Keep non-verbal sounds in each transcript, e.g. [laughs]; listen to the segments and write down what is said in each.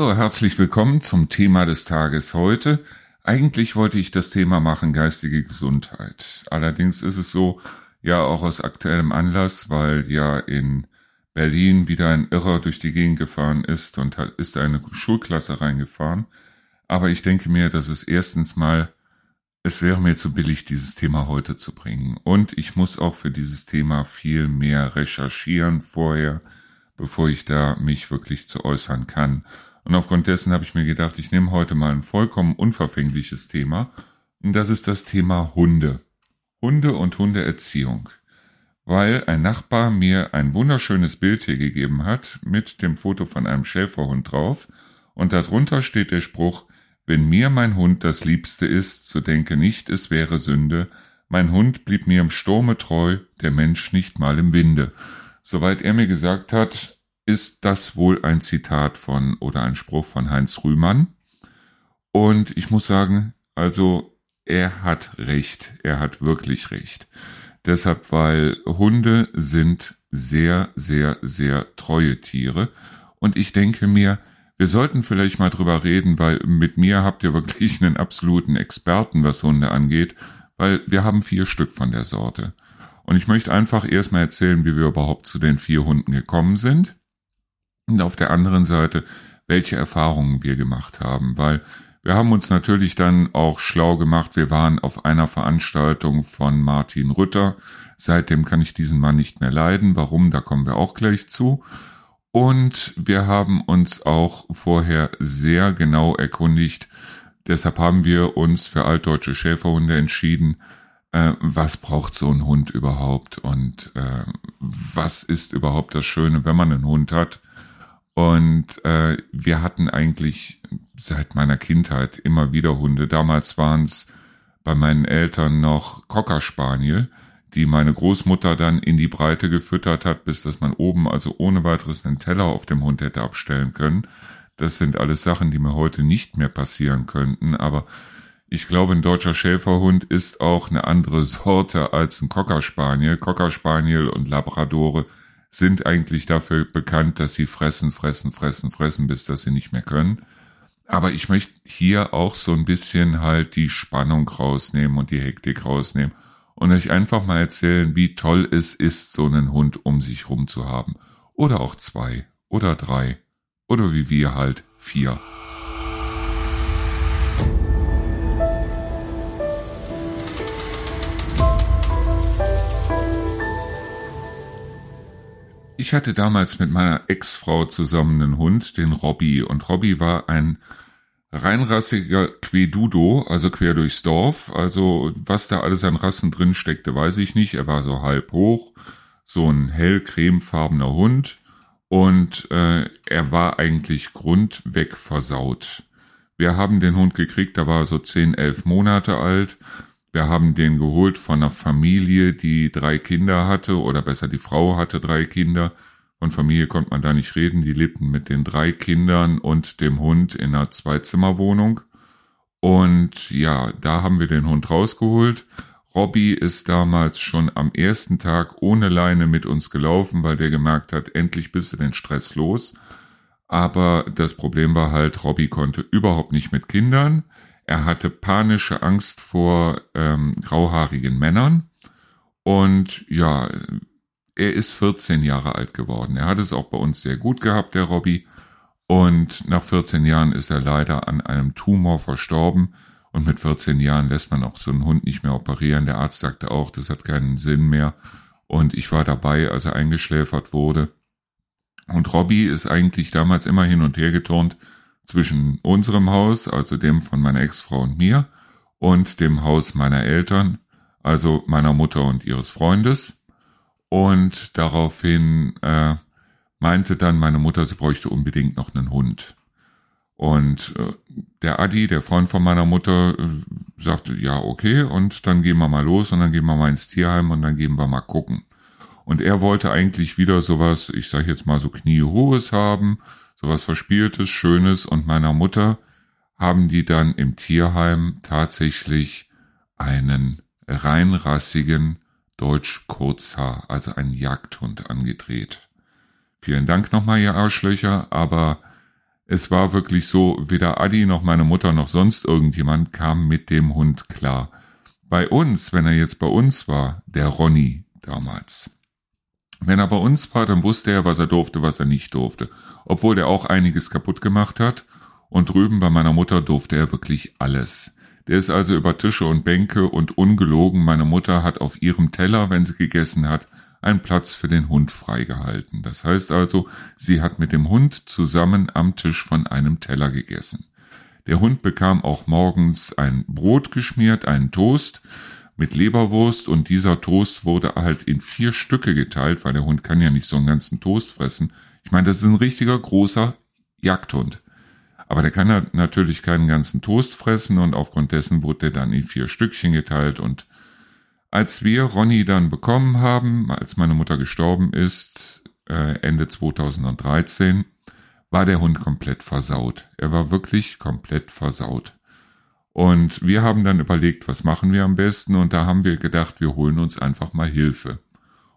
So, herzlich willkommen zum Thema des Tages heute. Eigentlich wollte ich das Thema machen geistige Gesundheit. Allerdings ist es so, ja auch aus aktuellem Anlass, weil ja in Berlin wieder ein Irrer durch die Gegend gefahren ist und hat, ist eine Schulklasse reingefahren. Aber ich denke mir, dass es erstens mal, es wäre mir zu billig, dieses Thema heute zu bringen. Und ich muss auch für dieses Thema viel mehr recherchieren vorher, bevor ich da mich wirklich zu äußern kann. Und aufgrund dessen habe ich mir gedacht, ich nehme heute mal ein vollkommen unverfängliches Thema. Und das ist das Thema Hunde. Hunde und Hundeerziehung. Weil ein Nachbar mir ein wunderschönes Bild hier gegeben hat mit dem Foto von einem Schäferhund drauf. Und darunter steht der Spruch, wenn mir mein Hund das Liebste ist, so denke nicht, es wäre Sünde. Mein Hund blieb mir im Sturme treu, der Mensch nicht mal im Winde. Soweit er mir gesagt hat, ist das wohl ein Zitat von oder ein Spruch von Heinz Rühmann. Und ich muss sagen, also er hat recht, er hat wirklich recht. Deshalb, weil Hunde sind sehr, sehr, sehr treue Tiere. Und ich denke mir, wir sollten vielleicht mal drüber reden, weil mit mir habt ihr wirklich einen absoluten Experten, was Hunde angeht, weil wir haben vier Stück von der Sorte. Und ich möchte einfach erstmal erzählen, wie wir überhaupt zu den vier Hunden gekommen sind und auf der anderen Seite, welche Erfahrungen wir gemacht haben, weil wir haben uns natürlich dann auch schlau gemacht. Wir waren auf einer Veranstaltung von Martin Rütter. Seitdem kann ich diesen Mann nicht mehr leiden. Warum? Da kommen wir auch gleich zu. Und wir haben uns auch vorher sehr genau erkundigt. Deshalb haben wir uns für altdeutsche Schäferhunde entschieden. Äh, was braucht so ein Hund überhaupt? Und äh, was ist überhaupt das Schöne, wenn man einen Hund hat? Und äh, wir hatten eigentlich seit meiner Kindheit immer wieder Hunde. Damals waren es bei meinen Eltern noch Cocker Spaniel, die meine Großmutter dann in die Breite gefüttert hat, bis dass man oben also ohne weiteres einen Teller auf dem Hund hätte abstellen können. Das sind alles Sachen, die mir heute nicht mehr passieren könnten, aber ich glaube, ein deutscher Schäferhund ist auch eine andere Sorte als ein Cocker Spaniel. Cocker Spaniel und Labradore sind eigentlich dafür bekannt, dass sie fressen, fressen, fressen, fressen, bis dass sie nicht mehr können. Aber ich möchte hier auch so ein bisschen halt die Spannung rausnehmen und die Hektik rausnehmen und euch einfach mal erzählen, wie toll es ist, so einen Hund um sich rum zu haben. Oder auch zwei oder drei oder wie wir halt vier. Ich hatte damals mit meiner Ex-Frau zusammen einen Hund, den Robby. Und Robby war ein reinrassiger Quedudo, also quer durchs Dorf. Also was da alles an Rassen drin steckte, weiß ich nicht. Er war so halb hoch, so ein hell cremefarbener Hund. Und äh, er war eigentlich grundweg versaut. Wir haben den Hund gekriegt, da war er so zehn, elf Monate alt. Wir haben den geholt von einer Familie, die drei Kinder hatte, oder besser die Frau hatte drei Kinder. Von Familie konnte man da nicht reden. Die lebten mit den drei Kindern und dem Hund in einer Zweizimmerwohnung. Und ja, da haben wir den Hund rausgeholt. Robby ist damals schon am ersten Tag ohne Leine mit uns gelaufen, weil der gemerkt hat, endlich bist du den Stress los. Aber das Problem war halt, Robby konnte überhaupt nicht mit Kindern. Er hatte panische Angst vor ähm, grauhaarigen Männern. Und ja, er ist 14 Jahre alt geworden. Er hat es auch bei uns sehr gut gehabt, der Robby. Und nach 14 Jahren ist er leider an einem Tumor verstorben. Und mit 14 Jahren lässt man auch so einen Hund nicht mehr operieren. Der Arzt sagte auch, das hat keinen Sinn mehr. Und ich war dabei, als er eingeschläfert wurde. Und Robby ist eigentlich damals immer hin und her geturnt zwischen unserem Haus, also dem von meiner Ex-Frau und mir, und dem Haus meiner Eltern, also meiner Mutter und ihres Freundes. Und daraufhin äh, meinte dann meine Mutter, sie bräuchte unbedingt noch einen Hund. Und äh, der Adi, der Freund von meiner Mutter, äh, sagte, ja, okay, und dann gehen wir mal los und dann gehen wir mal ins Tierheim und dann gehen wir mal gucken. Und er wollte eigentlich wieder sowas, ich sage jetzt mal so kniehohes haben, sowas Verspieltes, Schönes und meiner Mutter haben die dann im Tierheim tatsächlich einen reinrassigen Deutsch Kurzhaar, also einen Jagdhund angedreht. Vielen Dank nochmal, ihr Arschlöcher, aber Es war wirklich so, weder Adi noch meine Mutter noch sonst irgendjemand kam mit dem Hund klar. Bei uns, wenn er jetzt bei uns war, der Ronny damals. Wenn er bei uns war, dann wusste er, was er durfte, was er nicht durfte. Obwohl er auch einiges kaputt gemacht hat. Und drüben bei meiner Mutter durfte er wirklich alles. Der ist also über Tische und Bänke und ungelogen, meine Mutter hat auf ihrem Teller, wenn sie gegessen hat, einen Platz für den Hund freigehalten. Das heißt also, sie hat mit dem Hund zusammen am Tisch von einem Teller gegessen. Der Hund bekam auch morgens ein Brot geschmiert, einen Toast, mit Leberwurst und dieser Toast wurde halt in vier Stücke geteilt, weil der Hund kann ja nicht so einen ganzen Toast fressen. Ich meine, das ist ein richtiger großer Jagdhund. Aber der kann natürlich keinen ganzen Toast fressen und aufgrund dessen wurde der dann in vier Stückchen geteilt und als wir Ronny dann bekommen haben, als meine Mutter gestorben ist, äh, Ende 2013, war der Hund komplett versaut. Er war wirklich komplett versaut. Und wir haben dann überlegt, was machen wir am besten und da haben wir gedacht, wir holen uns einfach mal Hilfe.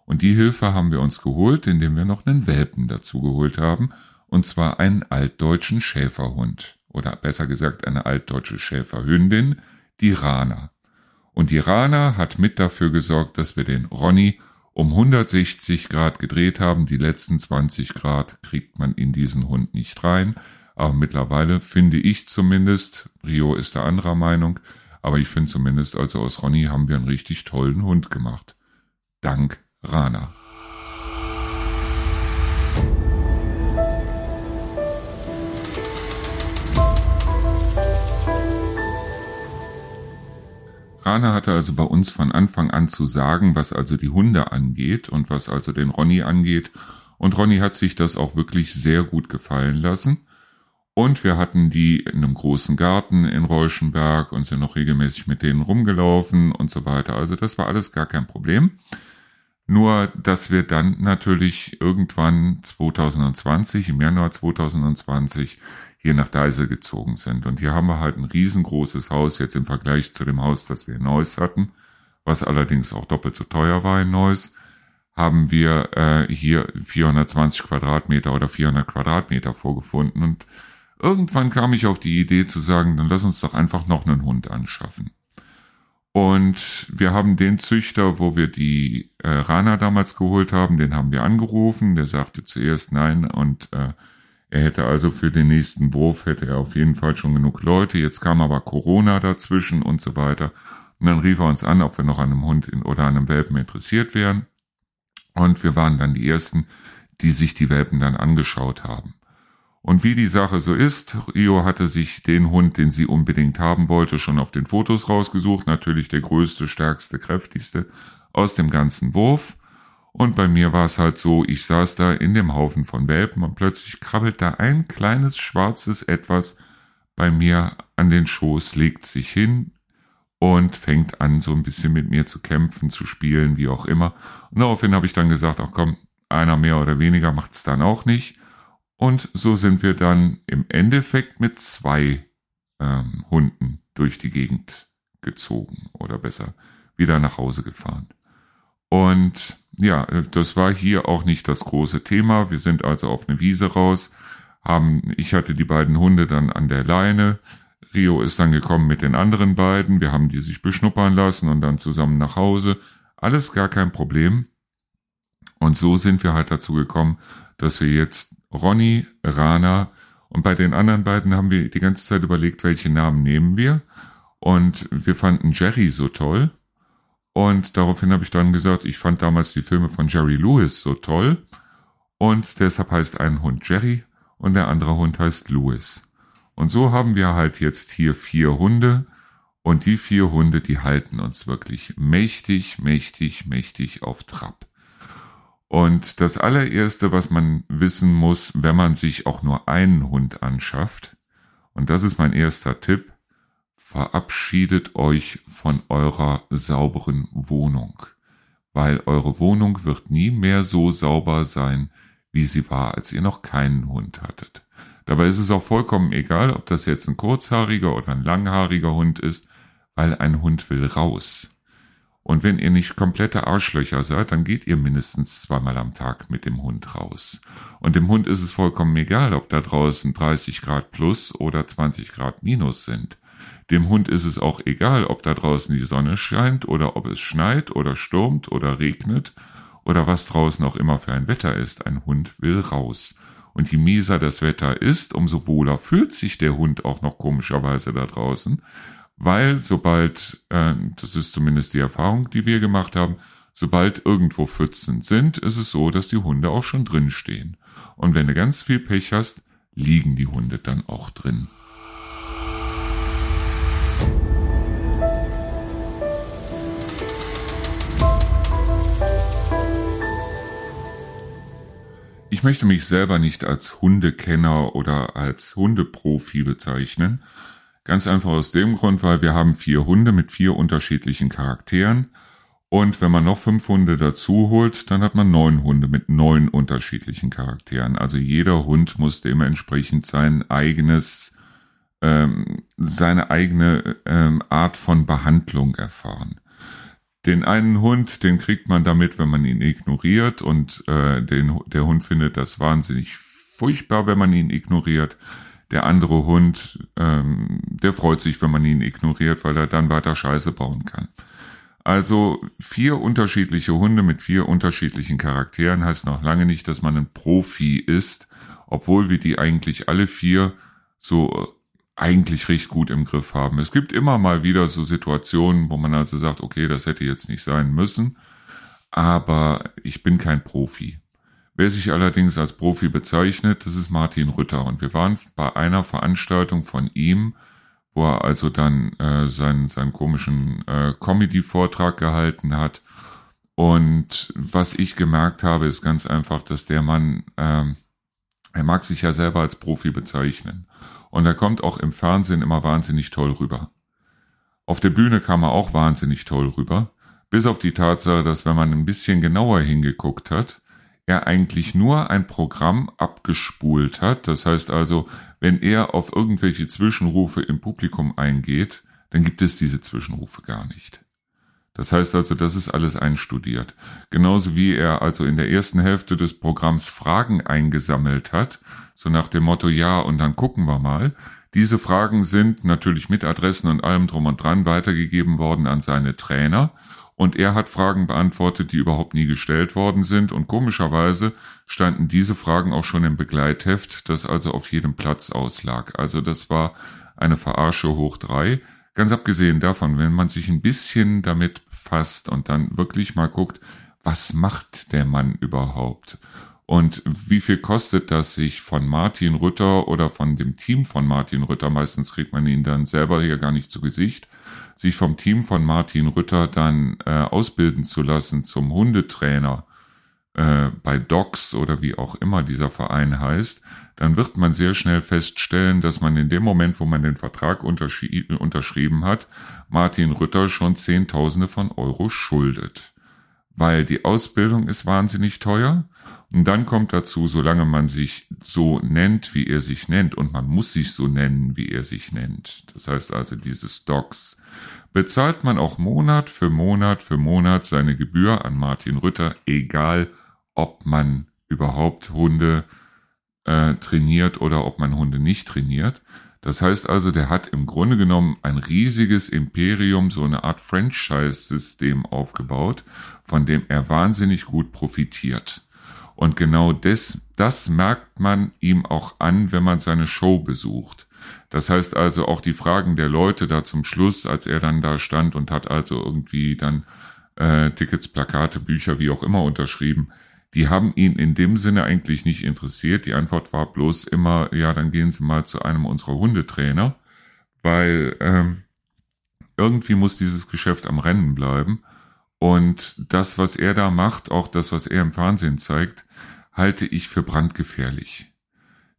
Und die Hilfe haben wir uns geholt, indem wir noch einen Welpen dazu geholt haben, und zwar einen altdeutschen Schäferhund oder besser gesagt eine altdeutsche Schäferhündin, die Rana. Und die Rana hat mit dafür gesorgt, dass wir den Ronny um 160 Grad gedreht haben. Die letzten 20 Grad kriegt man in diesen Hund nicht rein. Aber mittlerweile finde ich zumindest, Rio ist der anderer Meinung, aber ich finde zumindest, also aus Ronny haben wir einen richtig tollen Hund gemacht. Dank Rana. Rana hatte also bei uns von Anfang an zu sagen, was also die Hunde angeht und was also den Ronny angeht. Und Ronny hat sich das auch wirklich sehr gut gefallen lassen. Und wir hatten die in einem großen Garten in Reuschenberg und sind noch regelmäßig mit denen rumgelaufen und so weiter. Also das war alles gar kein Problem. Nur, dass wir dann natürlich irgendwann 2020, im Januar 2020, hier nach Deisel gezogen sind. Und hier haben wir halt ein riesengroßes Haus jetzt im Vergleich zu dem Haus, das wir in Neuss hatten, was allerdings auch doppelt so teuer war in Neuss, haben wir äh, hier 420 Quadratmeter oder 400 Quadratmeter vorgefunden und Irgendwann kam ich auf die Idee zu sagen, dann lass uns doch einfach noch einen Hund anschaffen. Und wir haben den Züchter, wo wir die äh, Rana damals geholt haben, den haben wir angerufen. Der sagte zuerst nein und äh, er hätte also für den nächsten Wurf hätte er auf jeden Fall schon genug Leute. Jetzt kam aber Corona dazwischen und so weiter. Und dann rief er uns an, ob wir noch an einem Hund in, oder an einem Welpen interessiert wären. Und wir waren dann die ersten, die sich die Welpen dann angeschaut haben. Und wie die Sache so ist, Rio hatte sich den Hund, den sie unbedingt haben wollte, schon auf den Fotos rausgesucht. Natürlich der größte, stärkste, kräftigste aus dem ganzen Wurf. Und bei mir war es halt so, ich saß da in dem Haufen von Welpen und plötzlich krabbelt da ein kleines schwarzes Etwas bei mir an den Schoß, legt sich hin und fängt an, so ein bisschen mit mir zu kämpfen, zu spielen, wie auch immer. Und daraufhin habe ich dann gesagt, ach komm, einer mehr oder weniger macht's dann auch nicht. Und so sind wir dann im Endeffekt mit zwei ähm, Hunden durch die Gegend gezogen oder besser wieder nach Hause gefahren. Und ja, das war hier auch nicht das große Thema. Wir sind also auf eine Wiese raus, haben, ich hatte die beiden Hunde dann an der Leine. Rio ist dann gekommen mit den anderen beiden. Wir haben die sich beschnuppern lassen und dann zusammen nach Hause. Alles gar kein Problem. Und so sind wir halt dazu gekommen, dass wir jetzt Ronny, Rana und bei den anderen beiden haben wir die ganze Zeit überlegt, welche Namen nehmen wir. Und wir fanden Jerry so toll. Und daraufhin habe ich dann gesagt, ich fand damals die Filme von Jerry Lewis so toll. Und deshalb heißt ein Hund Jerry und der andere Hund heißt Lewis. Und so haben wir halt jetzt hier vier Hunde. Und die vier Hunde, die halten uns wirklich mächtig, mächtig, mächtig auf Trab. Und das allererste, was man wissen muss, wenn man sich auch nur einen Hund anschafft, und das ist mein erster Tipp, verabschiedet euch von eurer sauberen Wohnung, weil eure Wohnung wird nie mehr so sauber sein, wie sie war, als ihr noch keinen Hund hattet. Dabei ist es auch vollkommen egal, ob das jetzt ein kurzhaariger oder ein langhaariger Hund ist, weil ein Hund will raus. Und wenn ihr nicht komplette Arschlöcher seid, dann geht ihr mindestens zweimal am Tag mit dem Hund raus. Und dem Hund ist es vollkommen egal, ob da draußen 30 Grad plus oder 20 Grad minus sind. Dem Hund ist es auch egal, ob da draußen die Sonne scheint oder ob es schneit oder stürmt oder regnet oder was draußen auch immer für ein Wetter ist. Ein Hund will raus. Und je mieser das Wetter ist, umso wohler fühlt sich der Hund auch noch komischerweise da draußen, weil sobald, äh, das ist zumindest die Erfahrung, die wir gemacht haben, sobald irgendwo Pfützen sind, ist es so, dass die Hunde auch schon drin stehen. Und wenn du ganz viel Pech hast, liegen die Hunde dann auch drin. Ich möchte mich selber nicht als Hundekenner oder als Hundeprofi bezeichnen, Ganz einfach aus dem Grund, weil wir haben vier Hunde mit vier unterschiedlichen Charakteren. Und wenn man noch fünf Hunde dazu holt, dann hat man neun Hunde mit neun unterschiedlichen Charakteren. Also jeder Hund muss dementsprechend sein eigenes, ähm, seine eigene ähm, Art von Behandlung erfahren. Den einen Hund, den kriegt man damit, wenn man ihn ignoriert und äh, den, der Hund findet das wahnsinnig furchtbar, wenn man ihn ignoriert. Der andere Hund, ähm, der freut sich, wenn man ihn ignoriert, weil er dann weiter Scheiße bauen kann. Also vier unterschiedliche Hunde mit vier unterschiedlichen Charakteren heißt noch lange nicht, dass man ein Profi ist, obwohl wir die eigentlich alle vier so eigentlich recht gut im Griff haben. Es gibt immer mal wieder so Situationen, wo man also sagt, okay, das hätte jetzt nicht sein müssen, aber ich bin kein Profi. Wer sich allerdings als Profi bezeichnet, das ist Martin Rütter. Und wir waren bei einer Veranstaltung von ihm, wo er also dann äh, seinen, seinen komischen äh, Comedy-Vortrag gehalten hat. Und was ich gemerkt habe, ist ganz einfach, dass der Mann, äh, er mag sich ja selber als Profi bezeichnen. Und er kommt auch im Fernsehen immer wahnsinnig toll rüber. Auf der Bühne kam er auch wahnsinnig toll rüber. Bis auf die Tatsache, dass wenn man ein bisschen genauer hingeguckt hat, er eigentlich nur ein Programm abgespult hat. Das heißt also, wenn er auf irgendwelche Zwischenrufe im Publikum eingeht, dann gibt es diese Zwischenrufe gar nicht. Das heißt also, das ist alles einstudiert. Genauso wie er also in der ersten Hälfte des Programms Fragen eingesammelt hat, so nach dem Motto, ja, und dann gucken wir mal. Diese Fragen sind natürlich mit Adressen und allem drum und dran weitergegeben worden an seine Trainer und er hat Fragen beantwortet, die überhaupt nie gestellt worden sind und komischerweise standen diese Fragen auch schon im Begleitheft, das also auf jedem Platz auslag. Also das war eine Verarsche hoch drei. Ganz abgesehen davon, wenn man sich ein bisschen damit befasst und dann wirklich mal guckt, was macht der Mann überhaupt? Und wie viel kostet das sich von Martin Rütter oder von dem Team von Martin Rütter? Meistens kriegt man ihn dann selber hier gar nicht zu Gesicht sich vom Team von Martin Rütter dann äh, ausbilden zu lassen zum Hundetrainer äh, bei Docs oder wie auch immer dieser Verein heißt, dann wird man sehr schnell feststellen, dass man in dem Moment, wo man den Vertrag unterschrieben hat, Martin Rütter schon Zehntausende von Euro schuldet weil die Ausbildung ist wahnsinnig teuer. Und dann kommt dazu, solange man sich so nennt, wie er sich nennt, und man muss sich so nennen, wie er sich nennt, das heißt also diese Stocks, bezahlt man auch Monat für Monat für Monat seine Gebühr an Martin Rütter, egal ob man überhaupt Hunde äh, trainiert oder ob man Hunde nicht trainiert. Das heißt also, der hat im Grunde genommen ein riesiges Imperium, so eine Art Franchise-System aufgebaut, von dem er wahnsinnig gut profitiert. Und genau das, das merkt man ihm auch an, wenn man seine Show besucht. Das heißt also auch die Fragen der Leute da zum Schluss, als er dann da stand und hat also irgendwie dann äh, Tickets, Plakate, Bücher, wie auch immer unterschrieben die haben ihn in dem Sinne eigentlich nicht interessiert. Die Antwort war bloß immer, ja, dann gehen Sie mal zu einem unserer Hundetrainer, weil ähm, irgendwie muss dieses Geschäft am Rennen bleiben. Und das, was er da macht, auch das, was er im Fernsehen zeigt, halte ich für brandgefährlich.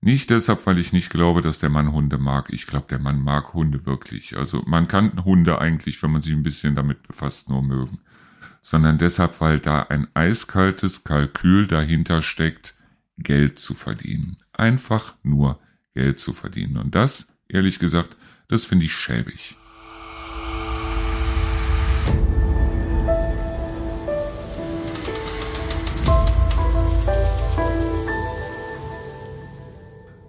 Nicht deshalb, weil ich nicht glaube, dass der Mann Hunde mag. Ich glaube, der Mann mag Hunde wirklich. Also man kann Hunde eigentlich, wenn man sich ein bisschen damit befasst, nur mögen sondern deshalb, weil da ein eiskaltes Kalkül dahinter steckt, Geld zu verdienen. Einfach nur Geld zu verdienen. Und das, ehrlich gesagt, das finde ich schäbig.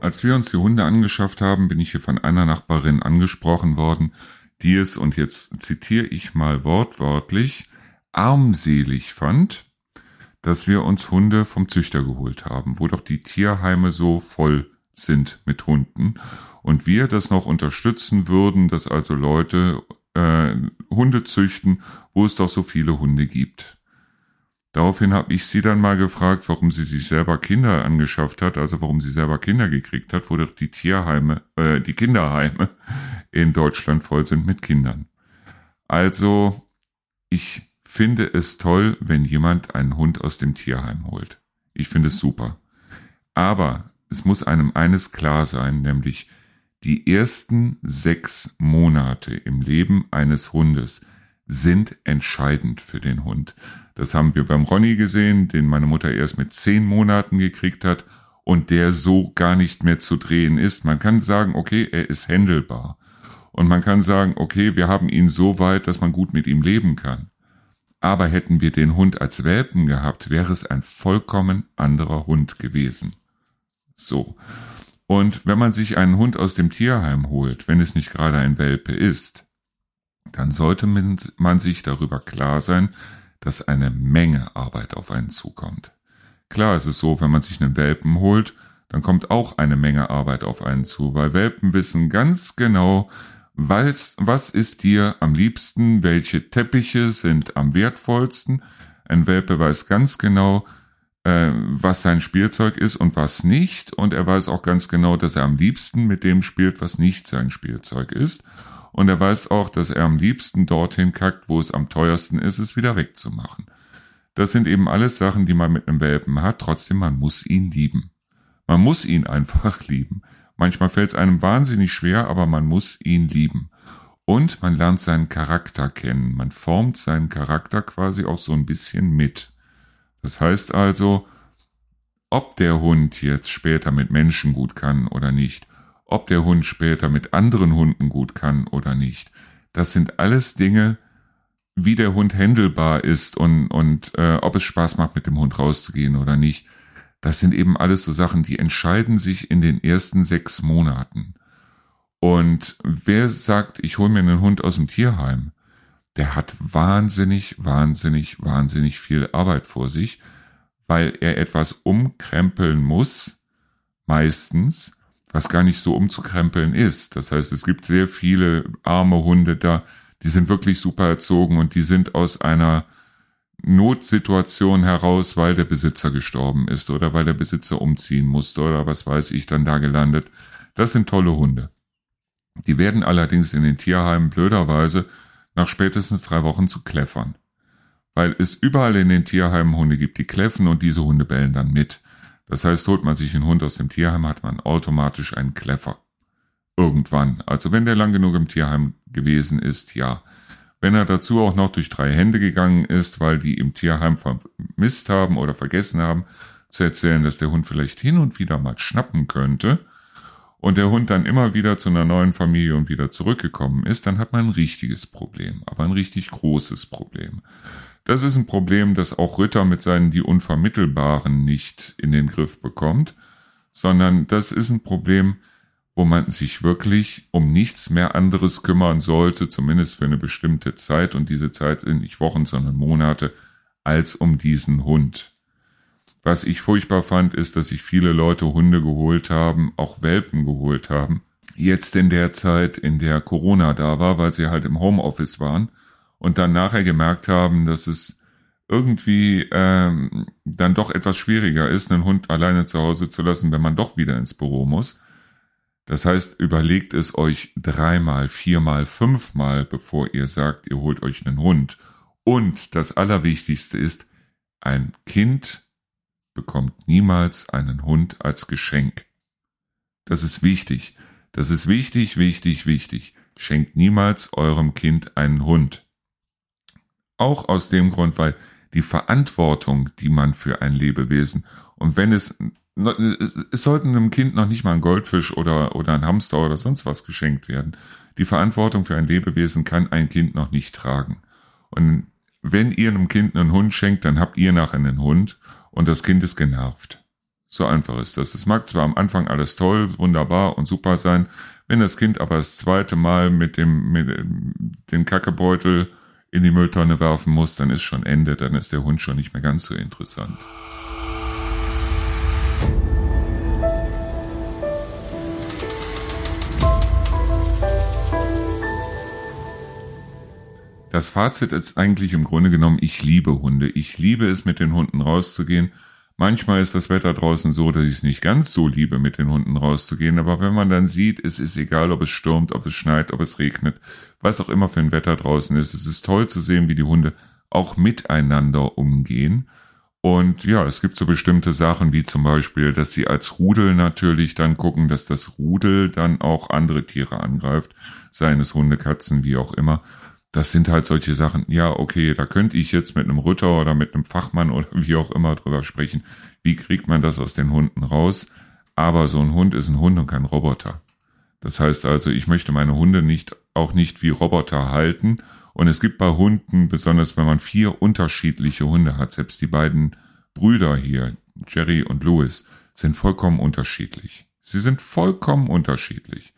Als wir uns die Hunde angeschafft haben, bin ich hier von einer Nachbarin angesprochen worden, die es, und jetzt zitiere ich mal wortwörtlich, armselig fand, dass wir uns Hunde vom Züchter geholt haben, wo doch die Tierheime so voll sind mit Hunden und wir das noch unterstützen würden, dass also Leute äh, Hunde züchten, wo es doch so viele Hunde gibt. Daraufhin habe ich sie dann mal gefragt, warum sie sich selber Kinder angeschafft hat, also warum sie selber Kinder gekriegt hat, wo doch die Tierheime, äh, die Kinderheime in Deutschland voll sind mit Kindern. Also, ich finde es toll, wenn jemand einen Hund aus dem Tierheim holt. Ich finde es super. Aber es muss einem eines klar sein, nämlich die ersten sechs Monate im Leben eines Hundes sind entscheidend für den Hund. Das haben wir beim Ronny gesehen, den meine Mutter erst mit zehn Monaten gekriegt hat und der so gar nicht mehr zu drehen ist. Man kann sagen, okay, er ist händelbar. Und man kann sagen, okay, wir haben ihn so weit, dass man gut mit ihm leben kann. Aber hätten wir den Hund als Welpen gehabt, wäre es ein vollkommen anderer Hund gewesen. So. Und wenn man sich einen Hund aus dem Tierheim holt, wenn es nicht gerade ein Welpe ist, dann sollte man sich darüber klar sein, dass eine Menge Arbeit auf einen zukommt. Klar ist es so, wenn man sich einen Welpen holt, dann kommt auch eine Menge Arbeit auf einen zu, weil Welpen wissen ganz genau, was, was ist dir am liebsten, welche Teppiche sind am wertvollsten. Ein Welpe weiß ganz genau, äh, was sein Spielzeug ist und was nicht. Und er weiß auch ganz genau, dass er am liebsten mit dem spielt, was nicht sein Spielzeug ist. Und er weiß auch, dass er am liebsten dorthin kackt, wo es am teuersten ist, es wieder wegzumachen. Das sind eben alles Sachen, die man mit einem Welpen hat. Trotzdem, man muss ihn lieben. Man muss ihn [laughs] einfach lieben. Manchmal fällt es einem wahnsinnig schwer, aber man muss ihn lieben. Und man lernt seinen Charakter kennen. Man formt seinen Charakter quasi auch so ein bisschen mit. Das heißt also, ob der Hund jetzt später mit Menschen gut kann oder nicht, ob der Hund später mit anderen Hunden gut kann oder nicht. Das sind alles Dinge, wie der Hund händelbar ist und, und äh, ob es Spaß macht, mit dem Hund rauszugehen oder nicht. Das sind eben alles so Sachen, die entscheiden sich in den ersten sechs Monaten. Und wer sagt, ich hole mir einen Hund aus dem Tierheim, der hat wahnsinnig, wahnsinnig, wahnsinnig viel Arbeit vor sich, weil er etwas umkrempeln muss, meistens, was gar nicht so umzukrempeln ist. Das heißt, es gibt sehr viele arme Hunde da, die sind wirklich super erzogen und die sind aus einer Notsituation heraus, weil der Besitzer gestorben ist oder weil der Besitzer umziehen musste oder was weiß ich dann da gelandet. Das sind tolle Hunde. Die werden allerdings in den Tierheimen blöderweise nach spätestens drei Wochen zu Kläffern. Weil es überall in den Tierheimen Hunde gibt, die kläffen und diese Hunde bellen dann mit. Das heißt, holt man sich einen Hund aus dem Tierheim, hat man automatisch einen Kläffer. Irgendwann. Also wenn der lang genug im Tierheim gewesen ist, ja. Wenn er dazu auch noch durch drei Hände gegangen ist, weil die im Tierheim vermisst haben oder vergessen haben, zu erzählen, dass der Hund vielleicht hin und wieder mal schnappen könnte und der Hund dann immer wieder zu einer neuen Familie und wieder zurückgekommen ist, dann hat man ein richtiges Problem, aber ein richtig großes Problem. Das ist ein Problem, das auch Ritter mit seinen die Unvermittelbaren nicht in den Griff bekommt, sondern das ist ein Problem, wo man sich wirklich um nichts mehr anderes kümmern sollte, zumindest für eine bestimmte Zeit, und diese Zeit sind nicht Wochen, sondern Monate, als um diesen Hund. Was ich furchtbar fand, ist, dass sich viele Leute Hunde geholt haben, auch Welpen geholt haben, jetzt in der Zeit, in der Corona da war, weil sie halt im Homeoffice waren und dann nachher gemerkt haben, dass es irgendwie ähm, dann doch etwas schwieriger ist, einen Hund alleine zu Hause zu lassen, wenn man doch wieder ins Büro muss. Das heißt, überlegt es euch dreimal, viermal, fünfmal, bevor ihr sagt, ihr holt euch einen Hund. Und das Allerwichtigste ist, ein Kind bekommt niemals einen Hund als Geschenk. Das ist wichtig. Das ist wichtig, wichtig, wichtig. Schenkt niemals eurem Kind einen Hund. Auch aus dem Grund, weil die Verantwortung, die man für ein Lebewesen und wenn es es sollte einem Kind noch nicht mal ein Goldfisch oder, oder ein Hamster oder sonst was geschenkt werden. Die Verantwortung für ein Lebewesen kann ein Kind noch nicht tragen. Und wenn ihr einem Kind einen Hund schenkt, dann habt ihr nachher einen Hund und das Kind ist genervt. So einfach ist das. Es mag zwar am Anfang alles toll, wunderbar und super sein, wenn das Kind aber das zweite Mal mit dem, mit dem Kackebeutel in die Mülltonne werfen muss, dann ist schon Ende, dann ist der Hund schon nicht mehr ganz so interessant. Das Fazit ist eigentlich im Grunde genommen, ich liebe Hunde. Ich liebe es, mit den Hunden rauszugehen. Manchmal ist das Wetter draußen so, dass ich es nicht ganz so liebe, mit den Hunden rauszugehen. Aber wenn man dann sieht, es ist egal, ob es stürmt, ob es schneit, ob es regnet, was auch immer für ein Wetter draußen ist. Es ist toll zu sehen, wie die Hunde auch miteinander umgehen. Und ja, es gibt so bestimmte Sachen, wie zum Beispiel, dass sie als Rudel natürlich dann gucken, dass das Rudel dann auch andere Tiere angreift, seien es Hunde, Katzen, wie auch immer das sind halt solche Sachen, ja, okay, da könnte ich jetzt mit einem Ritter oder mit einem Fachmann oder wie auch immer drüber sprechen, wie kriegt man das aus den Hunden raus. Aber so ein Hund ist ein Hund und kein Roboter. Das heißt also, ich möchte meine Hunde nicht, auch nicht wie Roboter halten. Und es gibt bei Hunden, besonders wenn man vier unterschiedliche Hunde hat, selbst die beiden Brüder hier, Jerry und Louis, sind vollkommen unterschiedlich. Sie sind vollkommen unterschiedlich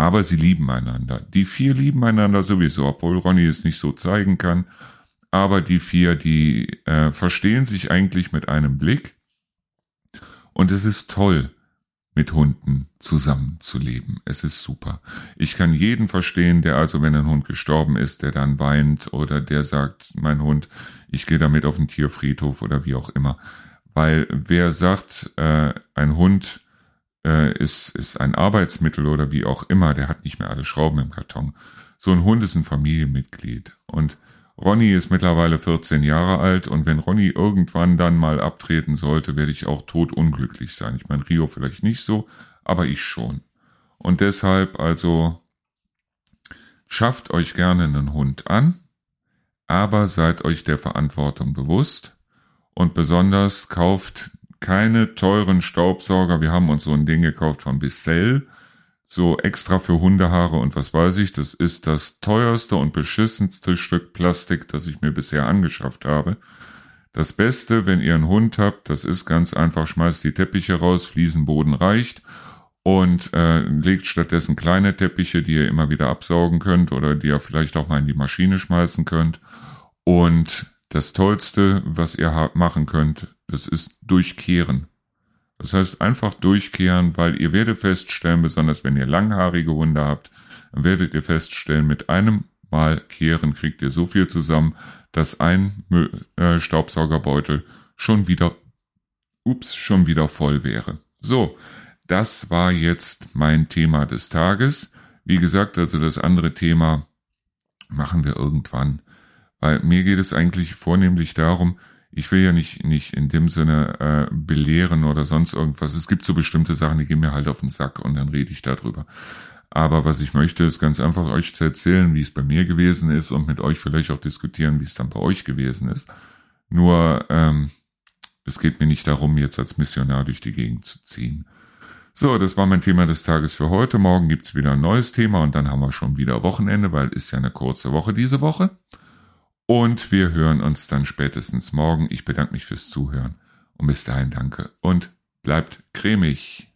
aber sie lieben einander. Die vier lieben einander sowieso, obwohl Ronny es nicht so zeigen kann. Aber die vier, die äh, verstehen sich eigentlich mit einem Blick. Und es ist toll, mit Hunden zusammenzuleben. Es ist super. Ich kann jeden verstehen, der also, wenn ein Hund gestorben ist, der dann weint oder der sagt, mein Hund, ich gehe damit auf den Tierfriedhof oder wie auch immer. Weil wer sagt, äh, ein Hund äh, ist, ist ein Arbeitsmittel oder wie auch immer, der hat nicht mehr alle Schrauben im Karton. So ein Hund ist ein Familienmitglied. Und Ronny ist mittlerweile 14 Jahre alt und wenn Ronny irgendwann dann mal abtreten sollte, werde ich auch tot unglücklich sein. Ich meine, Rio vielleicht nicht so, aber ich schon. Und deshalb also schafft euch gerne einen Hund an, aber seid euch der Verantwortung bewusst und besonders kauft keine teuren Staubsauger. Wir haben uns so ein Ding gekauft von Bissell, so extra für Hundehaare und was weiß ich. Das ist das teuerste und beschissenste Stück Plastik, das ich mir bisher angeschafft habe. Das Beste, wenn ihr einen Hund habt, das ist ganz einfach, schmeißt die Teppiche raus, Fliesenboden reicht und äh, legt stattdessen kleine Teppiche, die ihr immer wieder absaugen könnt oder die ihr vielleicht auch mal in die Maschine schmeißen könnt. Und das Tollste, was ihr machen könnt, das ist durchkehren. Das heißt einfach durchkehren, weil ihr werdet feststellen, besonders wenn ihr langhaarige Hunde habt, dann werdet ihr feststellen, mit einem Mal kehren kriegt ihr so viel zusammen, dass ein äh, Staubsaugerbeutel schon wieder, ups, schon wieder voll wäre. So, das war jetzt mein Thema des Tages. Wie gesagt, also das andere Thema machen wir irgendwann. Weil mir geht es eigentlich vornehmlich darum, ich will ja nicht, nicht in dem Sinne äh, belehren oder sonst irgendwas. Es gibt so bestimmte Sachen, die gehen mir halt auf den Sack und dann rede ich darüber. Aber was ich möchte, ist ganz einfach euch zu erzählen, wie es bei mir gewesen ist und mit euch vielleicht auch diskutieren, wie es dann bei euch gewesen ist. Nur ähm, es geht mir nicht darum, jetzt als Missionar durch die Gegend zu ziehen. So, das war mein Thema des Tages für heute. Morgen gibt's wieder ein neues Thema und dann haben wir schon wieder Wochenende, weil ist ja eine kurze Woche diese Woche. Und wir hören uns dann spätestens morgen. Ich bedanke mich fürs Zuhören und bis dahin danke und bleibt cremig.